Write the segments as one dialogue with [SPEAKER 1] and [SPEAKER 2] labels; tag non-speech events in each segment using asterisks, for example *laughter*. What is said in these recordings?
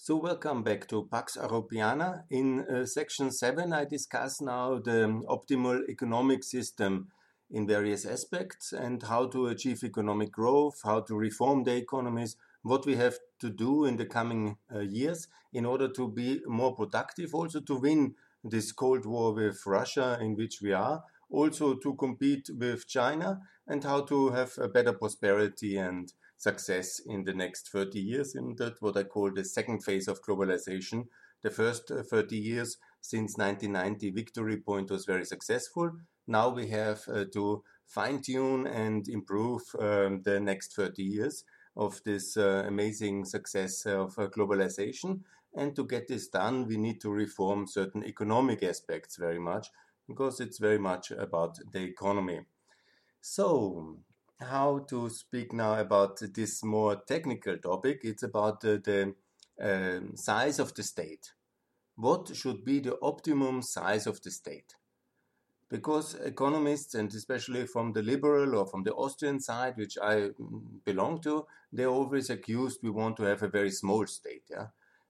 [SPEAKER 1] So welcome back to Pax Europiana. In uh, section 7 I discuss now the optimal economic system in various aspects and how to achieve economic growth, how to reform the economies, what we have to do in the coming uh, years in order to be more productive, also to win this Cold War with Russia in which we are, also to compete with China and how to have a better prosperity and success in the next 30 years in that what I call the second phase of globalization. The first uh, 30 years since 1990 victory point was very successful. Now we have uh, to fine tune and improve um, the next 30 years of this uh, amazing success of uh, globalization. And to get this done, we need to reform certain economic aspects very much because it's very much about the economy. So, how to speak now about this more technical topic. It's about the uh, size of the state. What should be the optimum size of the state? Because economists, and especially from the liberal or from the Austrian side, which I mm, belong to, they're always accused we want to have a very small state. Yeah,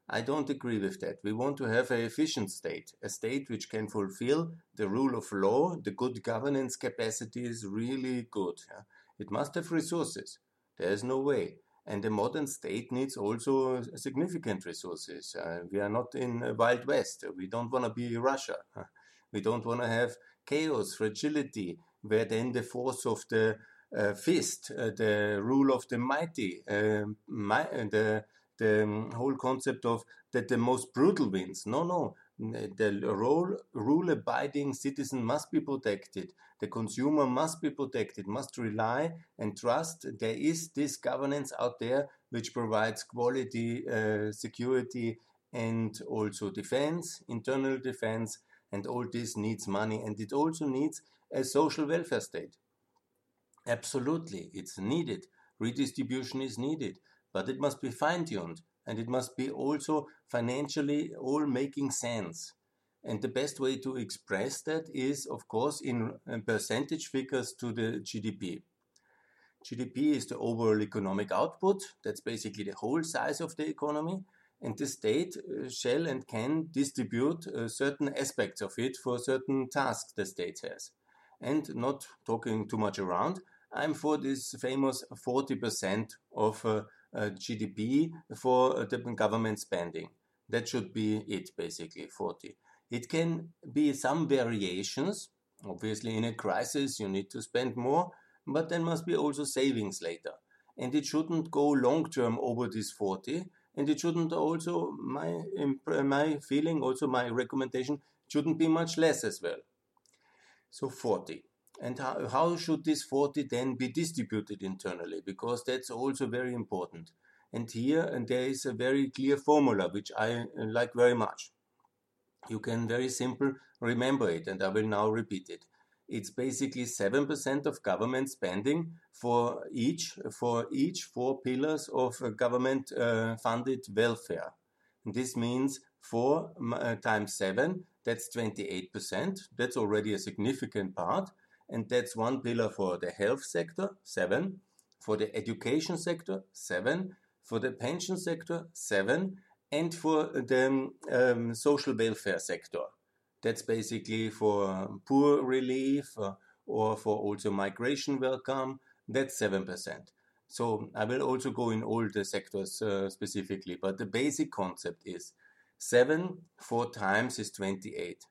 [SPEAKER 1] I don't agree with that. We want to have an efficient state, a state which can fulfill the rule of law. The good governance capacity is really good. Yeah? It must have resources. There is no way. And the modern state needs also significant resources. Uh, we are not in a Wild West. We don't want to be Russia. *laughs* We don't want to have chaos, fragility, where then the force of the uh, fist, uh, the rule of the mighty, uh, my, the, the whole concept of that the most brutal wins. No, no the role, rule abiding citizen must be protected. The consumer must be protected, must rely and trust there is this governance out there which provides quality, uh, security, and also defense, internal defense, and all this needs money and it also needs a social welfare state. Absolutely, it's needed. Redistribution is needed, but it must be fine tuned and it must be also financially all making sense. And the best way to express that is, of course, in percentage figures to the GDP. GDP is the overall economic output. That's basically the whole size of the economy. And the state uh, shall and can distribute uh, certain aspects of it for certain tasks the state has. And not talking too much around, I'm for this famous 40% of uh, uh, GDP for uh, the government spending. That should be it, basically, 40. It can be some variations. Obviously, in a crisis, you need to spend more, but there must be also savings later. And it shouldn't go long term over this 40. And it shouldn't also, my, my feeling, also my recommendation, shouldn't be much less as well. So 40. And how, how should this 40 then be distributed internally? Because that's also very important. And here and there is a very clear formula which I uh, like very much. You can very simple remember it, and I will now repeat it. It's basically 7% of government spending for each for each four pillars of government uh, funded welfare. This means 4 uh, times 7, that's 28%. That's already a significant part and that's one pillar for the health sector, seven, for the education sector, seven, for the pension sector, seven, and for the um, social welfare sector. That's basically for poor relief uh, or for also migration welcome. That's 7%. So I will also go in all the sectors uh, specifically, but the basic concept is 7 4 times is 28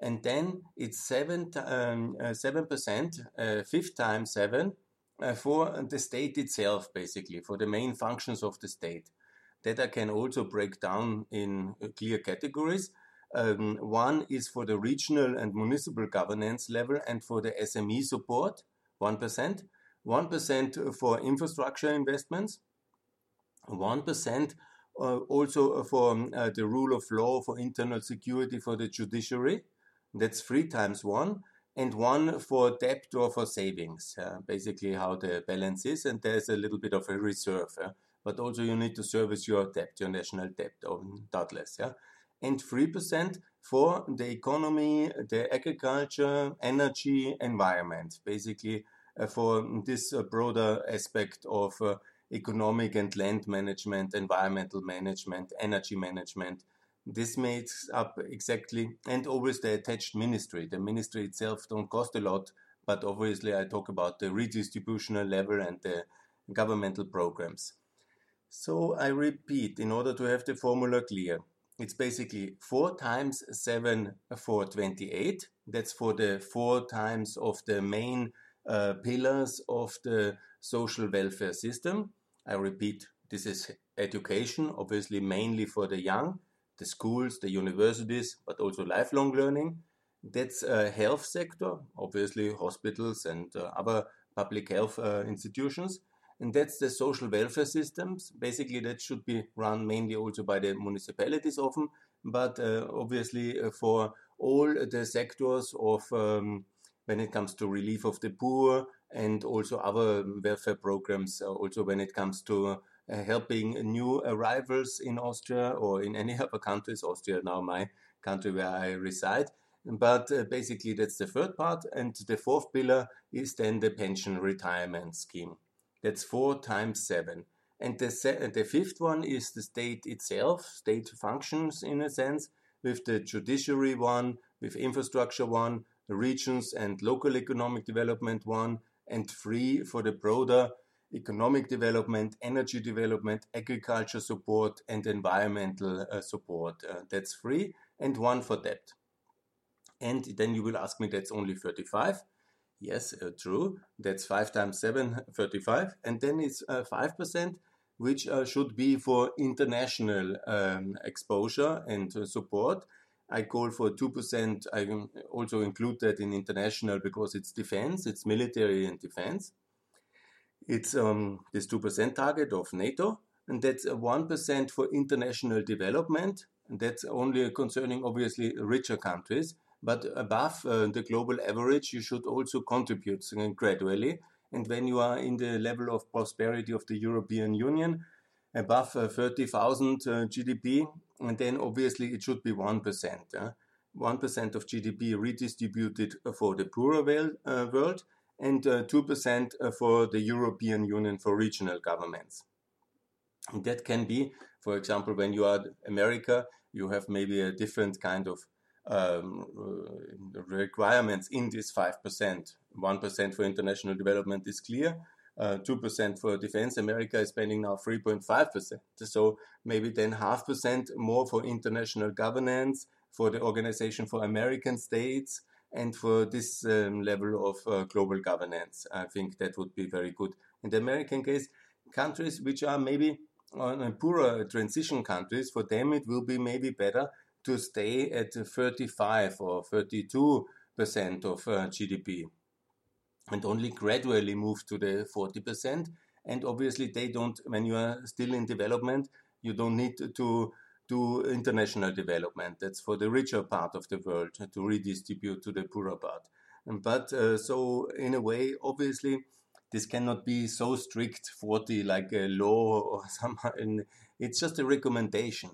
[SPEAKER 1] and then it's seven um, uh, seven percent, uh, fifth time seven uh, for the state itself, basically for the main functions of the state. That I can also break down in clear categories. Um, one is for the regional and municipal governance level and for the SME support, 1%, 1% for infrastructure investments, 1% uh, also for um, uh, the rule of law, for internal security, for the judiciary, that's three times one, and one for debt or for savings. Uh, basically, how the balance is, and there's a little bit of a reserve. Uh, but also, you need to service your debt, your national debt, doubtless. Yeah, and three percent for the economy, the agriculture, energy, environment. Basically, uh, for this uh, broader aspect of uh, economic and land management, environmental management, energy management. This makes up exactly, and always the attached ministry. The ministry itself don't cost a lot, but obviously I talk about the redistributional level and the governmental programs. So I repeat, in order to have the formula clear, it's basically 4 times 7 for 28. That's for the 4 times of the main uh, pillars of the social welfare system. I repeat, this is education, obviously mainly for the young, the schools, the universities, but also lifelong learning. That's a health sector, obviously hospitals and uh, other public health uh, institutions. And that's the social welfare systems. Basically, that should be run mainly also by the municipalities often, but uh, obviously uh, for all the sectors of um, when it comes to relief of the poor and also other welfare programs, uh, also when it comes to helping new arrivals in Austria or in any other countries, Austria now my country where I reside, but uh, basically, that's the third part. And the fourth pillar is then the pension retirement scheme. That's four times seven. And the, the fifth one is the state itself, state functions in a sense, with the judiciary one, with infrastructure one, regions and local economic development one, and three for the broader economic development, energy development, agriculture support, and environmental uh, support. Uh, that's free, and one for debt. And then you will ask me, that's only 35. Yes, uh, true. That's 5 times 7, *laughs* 35. And then it's uh, 5%, which uh, should be for international um, exposure and uh, support. I call for 2%. I also include that in international because it's defense, it's military and defense. It's um, this 2% target of NATO, and that's 1% for international development. And that's only concerning, obviously, richer countries but above uh, the global average, you should also contribute gradually. And when you are in the level of prosperity of the European Union, above uh, 30,000 uh, GDP, and then obviously it should be 1%. Uh, 1% of GDP redistributed for the poorer uh, world, and 2% uh, for the European Union for regional governments. And that can be, for example, when you are America, you have maybe a different kind of um, uh, requirements in this 5%. 1% for international development is clear. Uh, 2% for defense. America is spending now 3.5%. So maybe then half percent more for international governance, for the Organization for American States, and for this um, level of uh, global governance. I think that would be very good. In the American case, countries which are maybe on a poorer transition countries, for them it will be maybe better to stay at 35 or 32 percent of uh, GDP and only gradually move to the 40 percent. And obviously, they don't, when you are still in development, you don't need to do international development. That's for the richer part of the world to redistribute to the poorer part. But uh, so, in a way, obviously, this cannot be so strict 40 like a law or *laughs* something. It's just a recommendation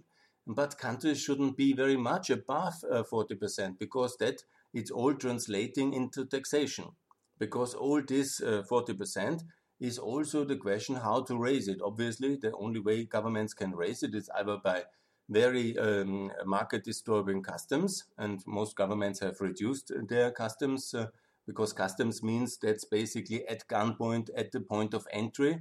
[SPEAKER 1] but countries shouldn't be very much above uh, 40% because that it's all translating into taxation. Because all this uh, 40% is also the question how to raise it. Obviously, the only way governments can raise it is either by very um, market disturbing customs, and most governments have reduced their customs uh, because customs means that's basically at gunpoint at the point of entry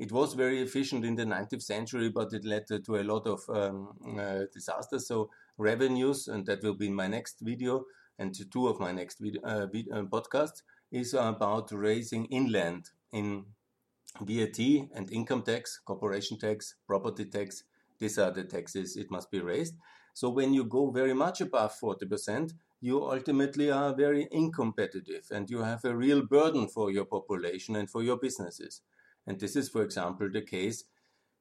[SPEAKER 1] it was very efficient in the 19th century, but it led to a lot of um, uh, disasters. So revenues, and that will be in my next video, and two of my next video, uh, video uh, podcasts, is about raising inland in VAT and income tax, corporation tax, property tax. These are the taxes it must be raised. So when you go very much above 40%, you ultimately are very incompetitive and you have a real burden for your population and for your businesses. And this is, for example, the case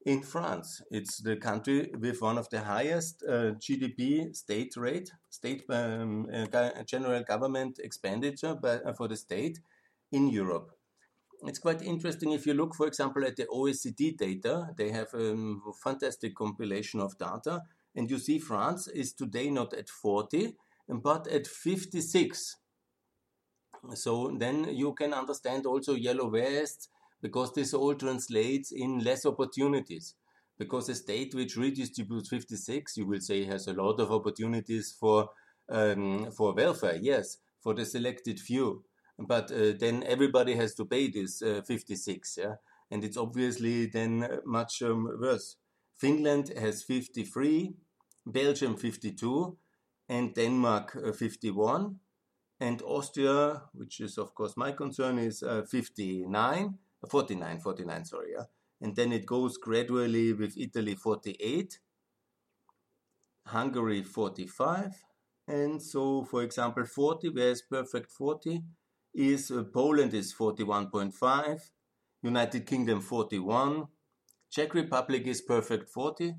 [SPEAKER 1] in France. It's the country with one of the highest uh, GDP state rate, state um, uh, general government expenditure by, uh, for the state in Europe. It's quite interesting if you look, for example, at the OECD data. They have a fantastic compilation of data, and you see France is today not at 40, but at 56. So then you can understand also yellow vests because this all translates in less opportunities. Because a state which redistributes 56, you will say, has a lot of opportunities for um, for welfare, yes, for the selected few. But uh, then everybody has to pay this uh, 56, yeah, and it's obviously then much um, worse. Finland has 53, Belgium 52, and Denmark uh, 51, and Austria, which is of course my concern, is uh, 59, 49, 49, sorry, yeah. And then it goes gradually with Italy 48, Hungary 45, and so for example 40, where's perfect 40? Is uh, Poland is 41.5, United Kingdom 41, Czech Republic is perfect 40,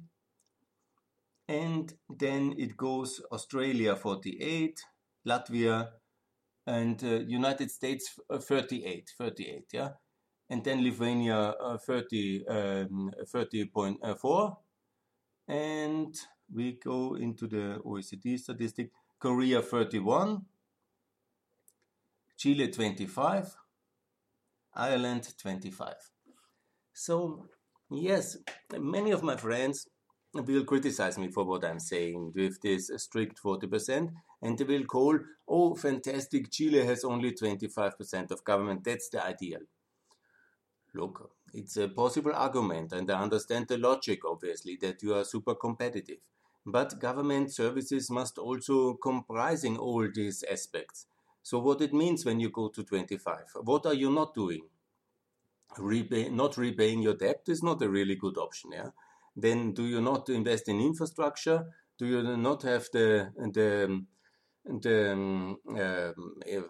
[SPEAKER 1] and then it goes Australia 48, Latvia, and uh, United States uh, 38, 38, yeah, and then Lithuania uh, 30, um, 30.4, and we go into the OECD statistic, Korea 31, Chile 25, Ireland 25. So, yes, many of my friends will criticize me for what I'm saying with this strict 40%, and they will call, oh, fantastic, Chile has only 25% of government. That's the ideal. Look, it's a possible argument, and I understand the logic, obviously, that you are super competitive. But government services must also comprising all these aspects. So what it means when you go to 25? What are you not doing? Repay, not repaying your debt is not a really good option. Yeah then do you not invest in infrastructure? Do you not have the the the um, uh,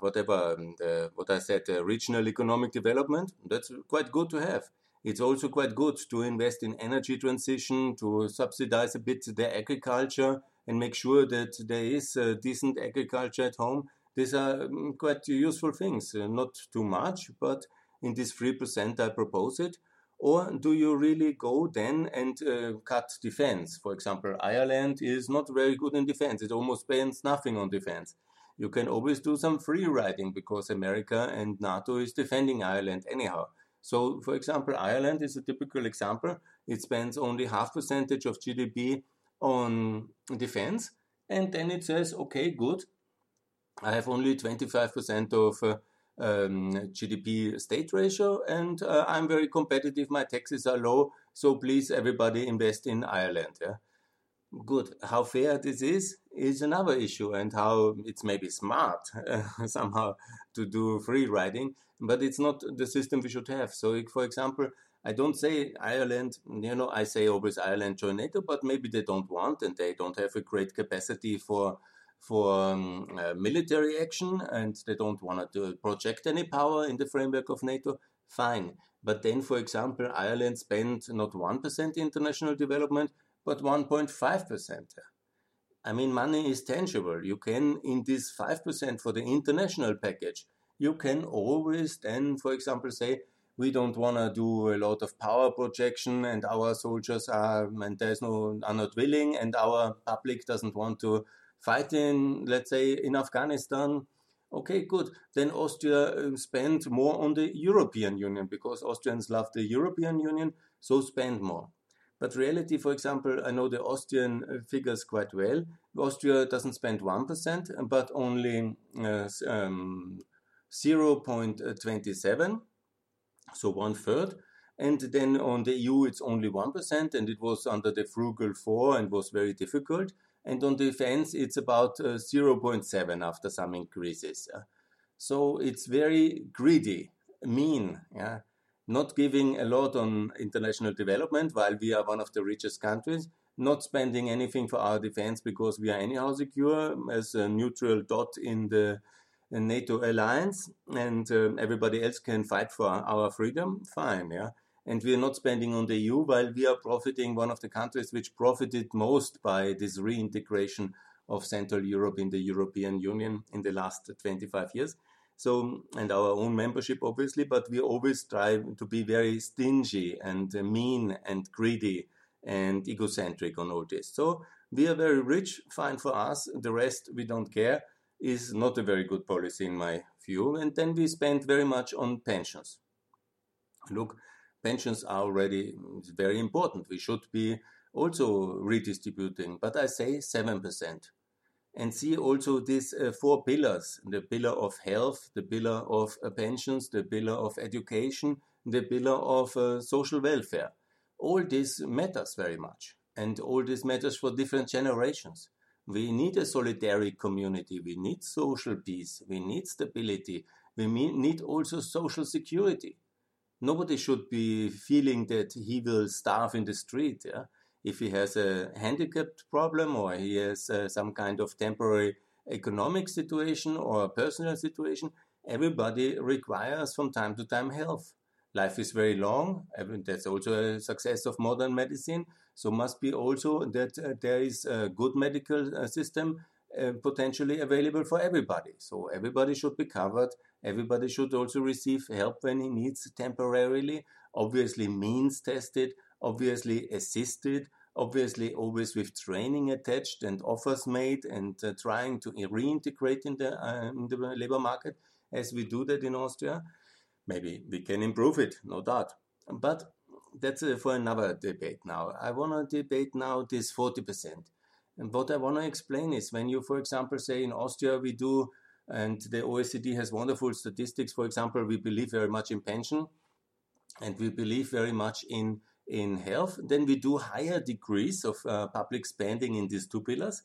[SPEAKER 1] whatever the, what I said, uh, regional economic development? That's quite good to have. It's also quite good to invest in energy transition, to subsidize a bit the agriculture, and make sure that there is decent agriculture at home. These are quite useful things. Uh, not too much, but in this three percent, I propose it. Or do you really go then and uh, cut defense? For example, Ireland is not very good in defense. It almost spends nothing on defense. You can always do some free riding because America and NATO is defending Ireland anyhow. So, for example, Ireland is a typical example. It spends only half percentage of GDP on defense, and then it says, okay, good. I have only 25% of uh, um, GDP state ratio, and uh, I'm very competitive. My taxes are low, so please, everybody, invest in Ireland. Yeah? Good. How fair this is is another issue, and how it's maybe smart uh, *laughs* somehow to do free riding, but it's not the system we should have. So, for example, I don't say Ireland, you know, I say always Ireland join NATO, but maybe they don't want and they don't have a great capacity for for um, uh, military action and they don't want to project any power in the framework of NATO, fine. But then, for example, Ireland spent not 1% international development, but 1.5%. I mean, money is tangible. You can, in this 5% for the international package, you can always then, for example, say, we don't want to do a lot of power projection and our soldiers are, and there's no, are not willing and our public doesn't want to fighting, let's say, in Afghanistan, okay, good. Then Austria uh, spend more on the European Union because Austrians love the European Union, so spend more. But reality, for example, I know the Austrian uh, figures quite well. Austria doesn't spend 1%, but only uh, um, 0.27, so one third. And then on the EU, it's only 1%, and it was under the frugal four and was very difficult and on defense it's about uh, 0.7 after some increases. so it's very greedy, mean, yeah? not giving a lot on international development while we are one of the richest countries, not spending anything for our defense because we are anyhow secure as a neutral dot in the NATO alliance and uh, everybody else can fight for our freedom, fine, yeah and we are not spending on the EU while we are profiting one of the countries which profited most by this reintegration of Central Europe in the European Union in the last 25 years. So, and our own membership, obviously, but we always try to be very stingy and mean and greedy and egocentric on all this. So, we are very rich, fine for us. The rest we don't care is not a very good policy in my view. And then we spend very much on pensions. look, pensions are already very important. We should be also redistributing, but I say 7%. And see also these uh, four pillars the pillar of health, the pillar of uh, pensions, the pillar of education, the pillar of uh, social welfare. All this matters very much, and all this matters for different generations. We need a solidary community, we need social peace, we need stability, we need also social security. Nobody should be feeling that he will starve in the street. Yeah? if he has a handicapped problem or he has uh, some kind of temporary economic situation or personal situation, everybody requires from time to time health. Life is very long. That's also a success of modern medicine. So must be also that uh, there is a good medical uh, system uh, potentially available for everybody. So everybody should be covered. Everybody should also receive help when he needs temporarily. Obviously means tested obviously assisted, obviously always with training attached and offers made and uh, trying to reintegrate in the, uh, in the labor market as we do that in Austria. Maybe we can improve it, no doubt. But that's uh, for another debate now. I want to debate now this 40%. And what I want to explain is when you, for example, say in Austria we do, and the OECD has wonderful statistics, for example, we believe very much in pension and we believe very much in in health, then we do higher degrees of uh, public spending in these two pillars.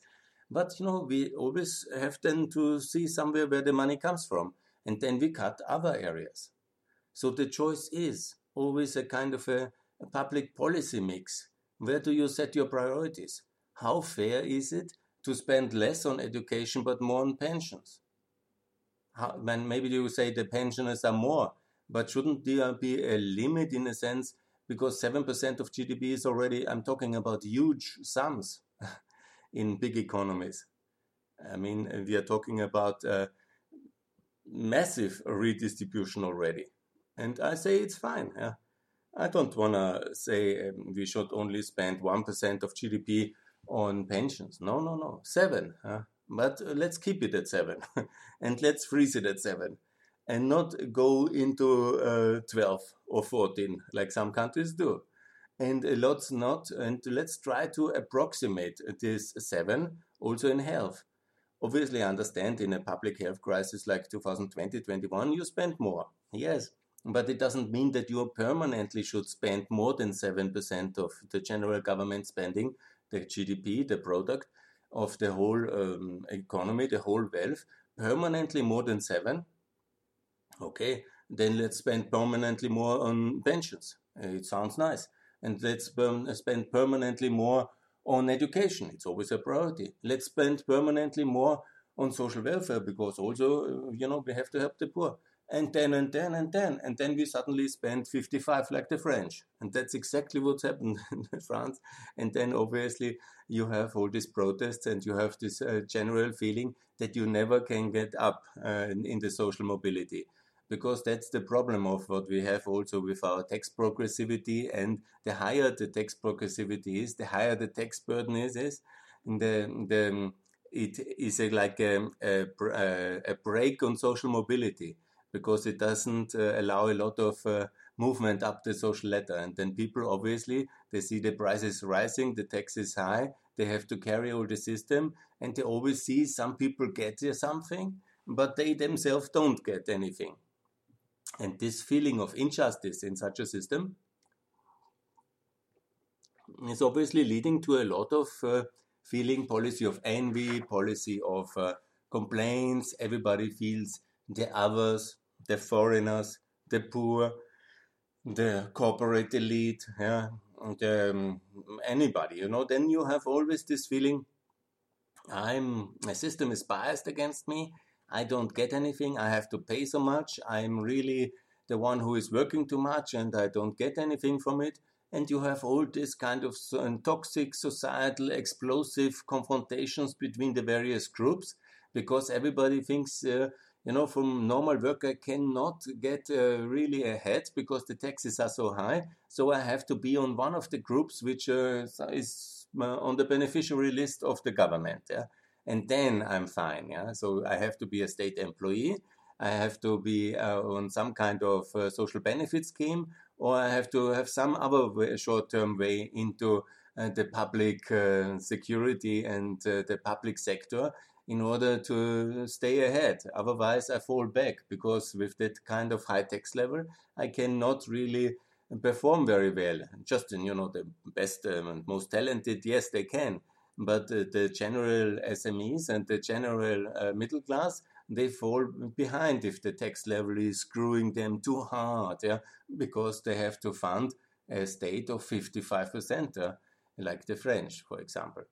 [SPEAKER 1] But you know, we always have then to see somewhere where the money comes from, and then we cut other areas. So the choice is always a kind of a, a public policy mix. Where do you set your priorities? How fair is it to spend less on education but more on pensions? How, maybe you say the pensioners are more, but shouldn't there be a limit in a sense because 7% of GDP is already, I'm talking about huge sums *laughs* in big economies. I mean, we are talking about massive redistribution already. And I say it's fine. Yeah. I don't want to say um, we should only spend 1% of GDP on pensions. No, no, no. Seven. Huh? But let's keep it at seven *laughs* and let's freeze it at seven and not go into uh, 12 or 14 like some countries do. And a lot's not, and let's try to approximate this seven also in health. Obviously, I understand in a public health crisis like 2020 21, you spend more. Yes, but it doesn't mean that you permanently should spend more than 7% of the general government spending, the GDP, the product of the whole um, economy, the whole wealth, permanently more than 7 Okay, then let's spend permanently more on pensions. It sounds nice. And let's spend permanently more on education. It's always a priority. Let's spend permanently more on social welfare because also, you know, we have to help the poor. And then and then and then. And then we suddenly spend 55 like the French. And that's exactly what's happened *laughs* in France. And then obviously you have all these protests and you have this uh, general feeling that you never can get up uh, in, in the social mobility because that's the problem of what we have also with our tax progressivity. And the higher the tax progressivity is, the higher the tax burden is. is the, the, it is a, like a, a, a break on social mobility because it doesn't uh, allow a lot of uh, movement up the social ladder. And then people obviously they see the prices rising, the tax is high, they have to carry all the system, and they always see some people get something, but they themselves don't get anything. And this feeling of injustice in such a system is obviously leading to a lot of uh, feeling policy of envy, policy of uh, complaints. Everybody feels the others, the foreigners, the poor, the corporate elite, yeah, the, um, anybody, you know. Then you have always this feeling I'm my system is biased against me I don't get anything. I have to pay so much. I'm really the one who is working too much and I don't get anything from it. And you have all this kind of toxic societal explosive confrontations between the various groups because everybody thinks, uh, you know, from normal work I cannot get uh, really ahead because the taxes are so high. So I have to be on one of the groups which uh, is uh, on the beneficiary list of the government. Yeah? and then I'm fine. Yeah, so I have to be a state employee. I have to be uh, on some kind of uh, social benefit scheme, or I have to have some other short-term way into uh, the public security and the public sector in order to stay ahead. Otherwise, I fall back because with that kind of high tax level, I cannot really perform very well. Just you know the best um, and most talented, yes, they can, but the general SMEs and the general uh, middle class they fall behind if the tax level is screwing them too hard, yeah, because they have to fund a state of 55%, uh, like the French, for example.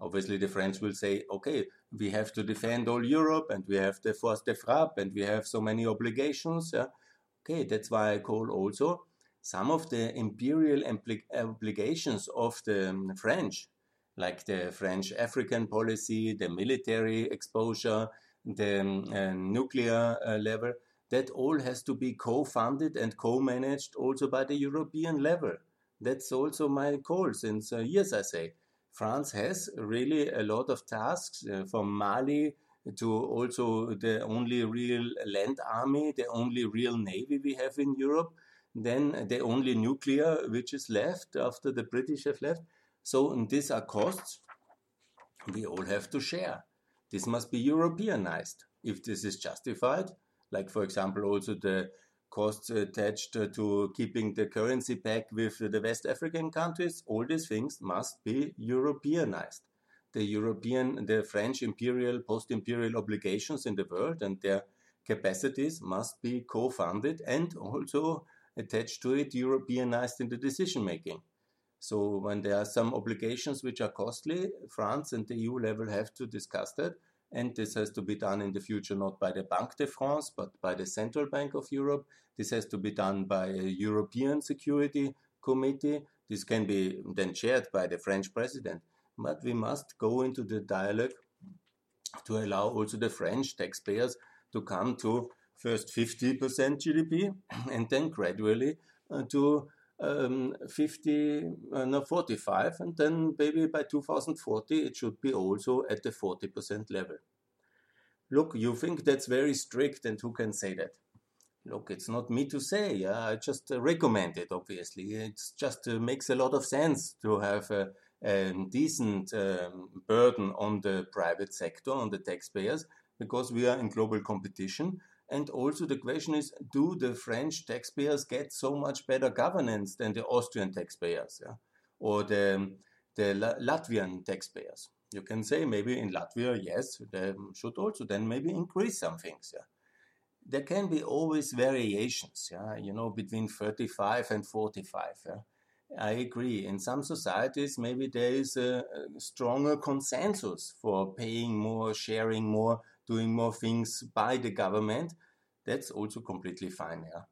[SPEAKER 1] Obviously, the French will say, okay, we have to defend all Europe and we have the force de frappe and we have so many obligations. Yeah? Okay, that's why I call also some of the imperial obligations of the um, French, like the French African policy, the military exposure, the um, uh, nuclear uh, level, that all has to be co-funded and co-managed also by the European level. That's also my call since uh, years, I say. France has really a lot of tasks uh, from Mali to also the only real land army, the only real navy we have in Europe, then the only nuclear which is left after the British have left. So these are costs we all have to share. This must be Europeanized if this is justified. Like, for example, also the costs attached to keeping the currency peg with the West African countries, all these things must be Europeanized. The European, the French imperial, post imperial obligations in the world and their capacities must be co funded and also attached to it Europeanized in the decision making. So when there are some obligations which are costly, France and the EU level have to discuss that. And this has to be done in the future not by the Banque de France, but by the Central Bank of Europe. This has to be done by a European Security Committee. This can be then chaired by the French president. But we must go into the dialogue to allow also the French taxpayers to come to first 50% GDP *clears throat* and then gradually uh, to um, 50, uh, no, 45, and then maybe by 2040 it should be also at the 40% level. Look, you think that's very strict, and who can say that? Look, it's not me to say. Yeah? I just uh, recommend it, obviously. It just uh, makes a lot of sense to have a, a decent um, burden on the private sector, on the taxpayers, because we are in global competition and also the question is, do the French taxpayers get so much better governance than the Austrian taxpayers yeah? or the, the Latvian taxpayers? You can say maybe in Latvia, yes, they should also then maybe increase some things. Yeah? There can be always variations, yeah, you know, between 35 and 45. Yeah? I agree. In some societies, maybe there is a, a stronger consensus for paying more, sharing more, doing more things by the government, that's also completely fine. Yeah?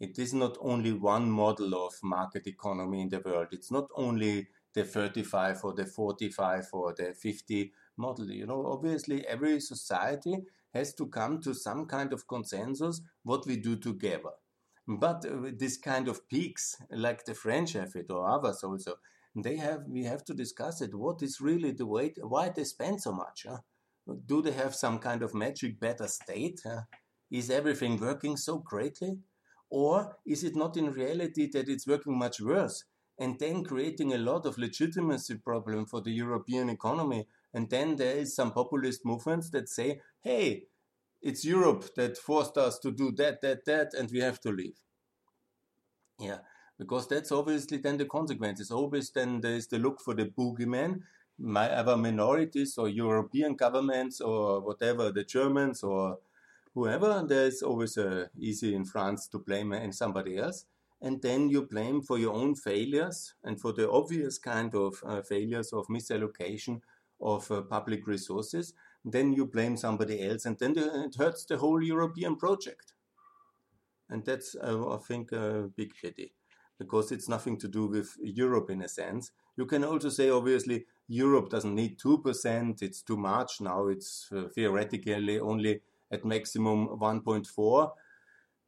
[SPEAKER 1] It is not only one model of market economy in the world. It's not only the 35 or the 45 or the 50 model. You know, obviously, every society has to come to some kind of consensus what we do together. But uh, this kind of peaks, like the French have it or others also, they have we have to discuss it. What is really the way? Why they spend so much? Huh? Do they have some kind of magic better state? Is everything working so greatly? Or is it not in reality that it's working much worse and then creating a lot of legitimacy problem for the European economy? And then there is some populist movements that say, hey, it's Europe that forced us to do that, that, that, and we have to leave. Yeah, because that's obviously then the consequences. Always then there's the look for the boogeyman, either minorities or European governments or whatever, the Germans or whoever, there's always uh, easy in France to blame and somebody else. And then you blame for your own failures and for the obvious kind of uh, failures of misallocation of uh, public resources. Then you blame somebody else, and then the, it hurts the whole European project. And that's, uh, I think, a big pity because it's nothing to do with Europe in a sense. You can also say, obviously, Europe doesn't need 2%, it's too much. Now it's uh, theoretically only at maximum 1.4.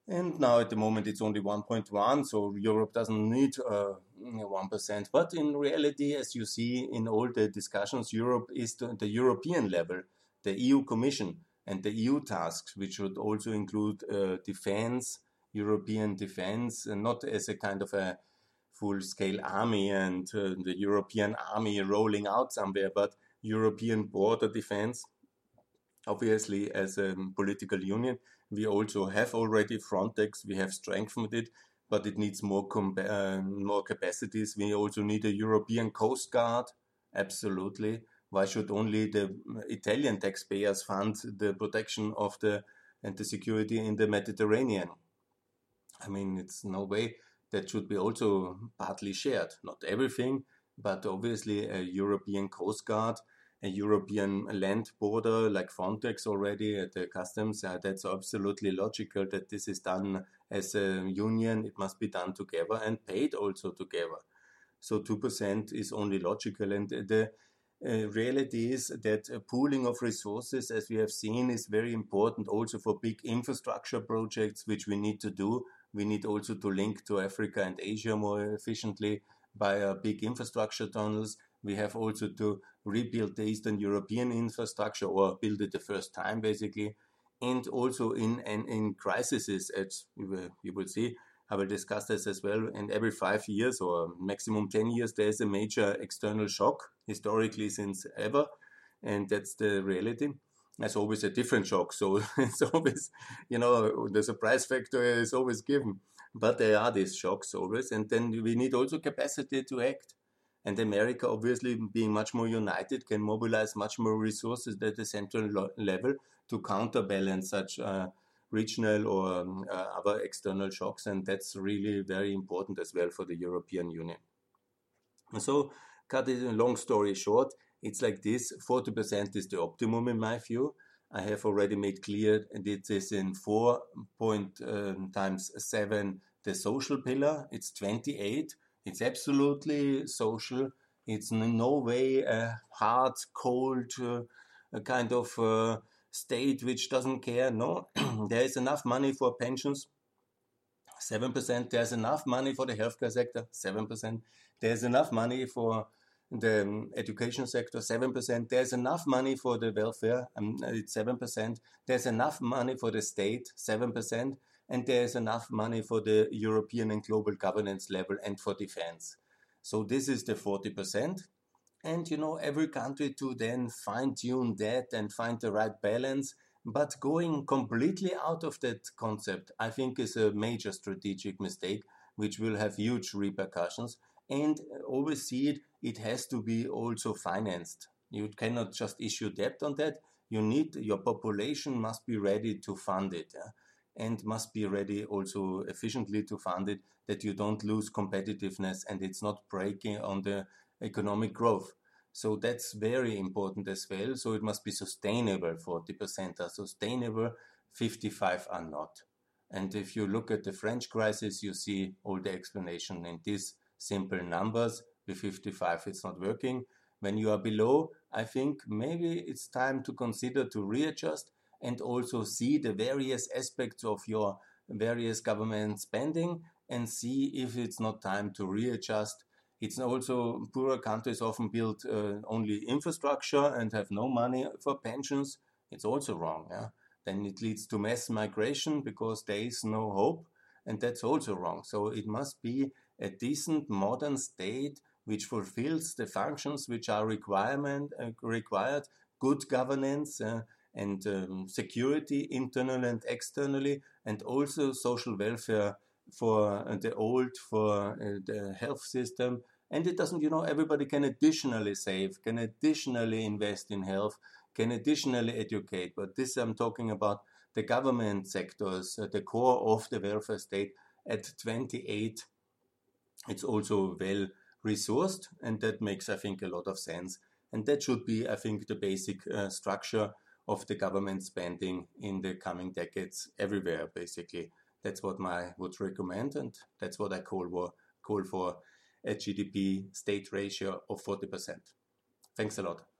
[SPEAKER 1] And now at the moment it's only 1.1, so Europe doesn't need uh, 1%. But in reality, as you see in all the discussions, Europe is the, the European level, the EU Commission and the EU tasks, which would also include uh, defense, European defense, and not as a kind of a full scale army and uh, the European army rolling out somewhere, but European border defense. Obviously, as a political union, we also have already Frontex, we have strengthened it, but it needs more, uh, more capacities. We also need a European Coast Guard, absolutely. Why should only the Italian taxpayers fund the protection of the and the security in the Mediterranean? I mean, it's no way that should be also partly shared. Not everything, but obviously a European Coast Guard, a European land border like Frontex already at the customs. Uh, that's absolutely logical that this is done as a union. It must be done together and paid also together. So 2% is only logical. And the uh, reality is that pooling of resources, as we have seen, is very important also for big infrastructure projects, which we need to do. We need also to link to Africa and Asia more efficiently by uh, big infrastructure tunnels. We have also to rebuild the Eastern European infrastructure or build it the first time, basically. And also in, in, in crises, as you will, you will see, I will discuss this as well. And every five years or maximum 10 years, there's a major external shock, historically since ever. And that's the reality. There's always a different shock. So *laughs* it's always, you know, the surprise factor is always given. But there are these shocks always. And then we need also capacity to act. And America, obviously, being much more united, can mobilize much more resources at the central level to counterbalance such. Uh, regional or um, uh, other external shocks, and that's really very important as well for the European Union. So, cut it a long story short, it's like this 40% is the optimum in my view. I have already made clear that this in 4 point um, times 7 the social pillar, it's 28. It's absolutely social. It's in no way a hard, cold, uh, kind of uh, state which doesn't care. No, *clears throat* there is enough money for pensions. 7%. There's enough money for the healthcare sector. 7%. There's enough money for the um, education sector. 7%. There's enough money for the welfare. Um, it's 7%. There's enough money for the state. 7%. And there's enough money for the European and global governance level and for defense. So this is the 40% and you know every country to then fine tune that and find the right balance but going completely out of that concept i think is a major strategic mistake which will have huge repercussions and uh, always see it it has to be also financed you cannot just issue debt on that you need your population must be ready to fund it yeah? and must be ready also efficiently to fund it that you don't lose competitiveness and it's not breaking on the economic growth. So that's very important as well. So it must be sustainable. 40% are sustainable, 55 are not. And if you look at the French crisis, you see all the explanation in these simple numbers. With 55, it's not working. When you are below, I think maybe it's time to consider to readjust and also see the various aspects of your various government spending and see if it's not time to readjust it's also poorer countries often build uh, only infrastructure and have no money for pensions. It's also wrong. Yeah? Then it leads to mass migration because there is no hope, and that's also wrong. So it must be a decent modern state which fulfills the functions which are requirement uh, required, good governance uh, and um, security internally and externally, and also social welfare for uh, the old, for uh, the health system, and it doesn't, you know, everybody can additionally save, can additionally invest in health, can additionally educate. But this I'm talking about the government sectors, uh, the core of the welfare state at 28. It's also well resourced, and that makes, I think, a lot of sense. And that should be, I think, the basic uh, structure of the government spending in the coming decades everywhere, basically. That's what I would recommend, and that's what I call, call for a GDP state ratio of 40%. Thanks a lot.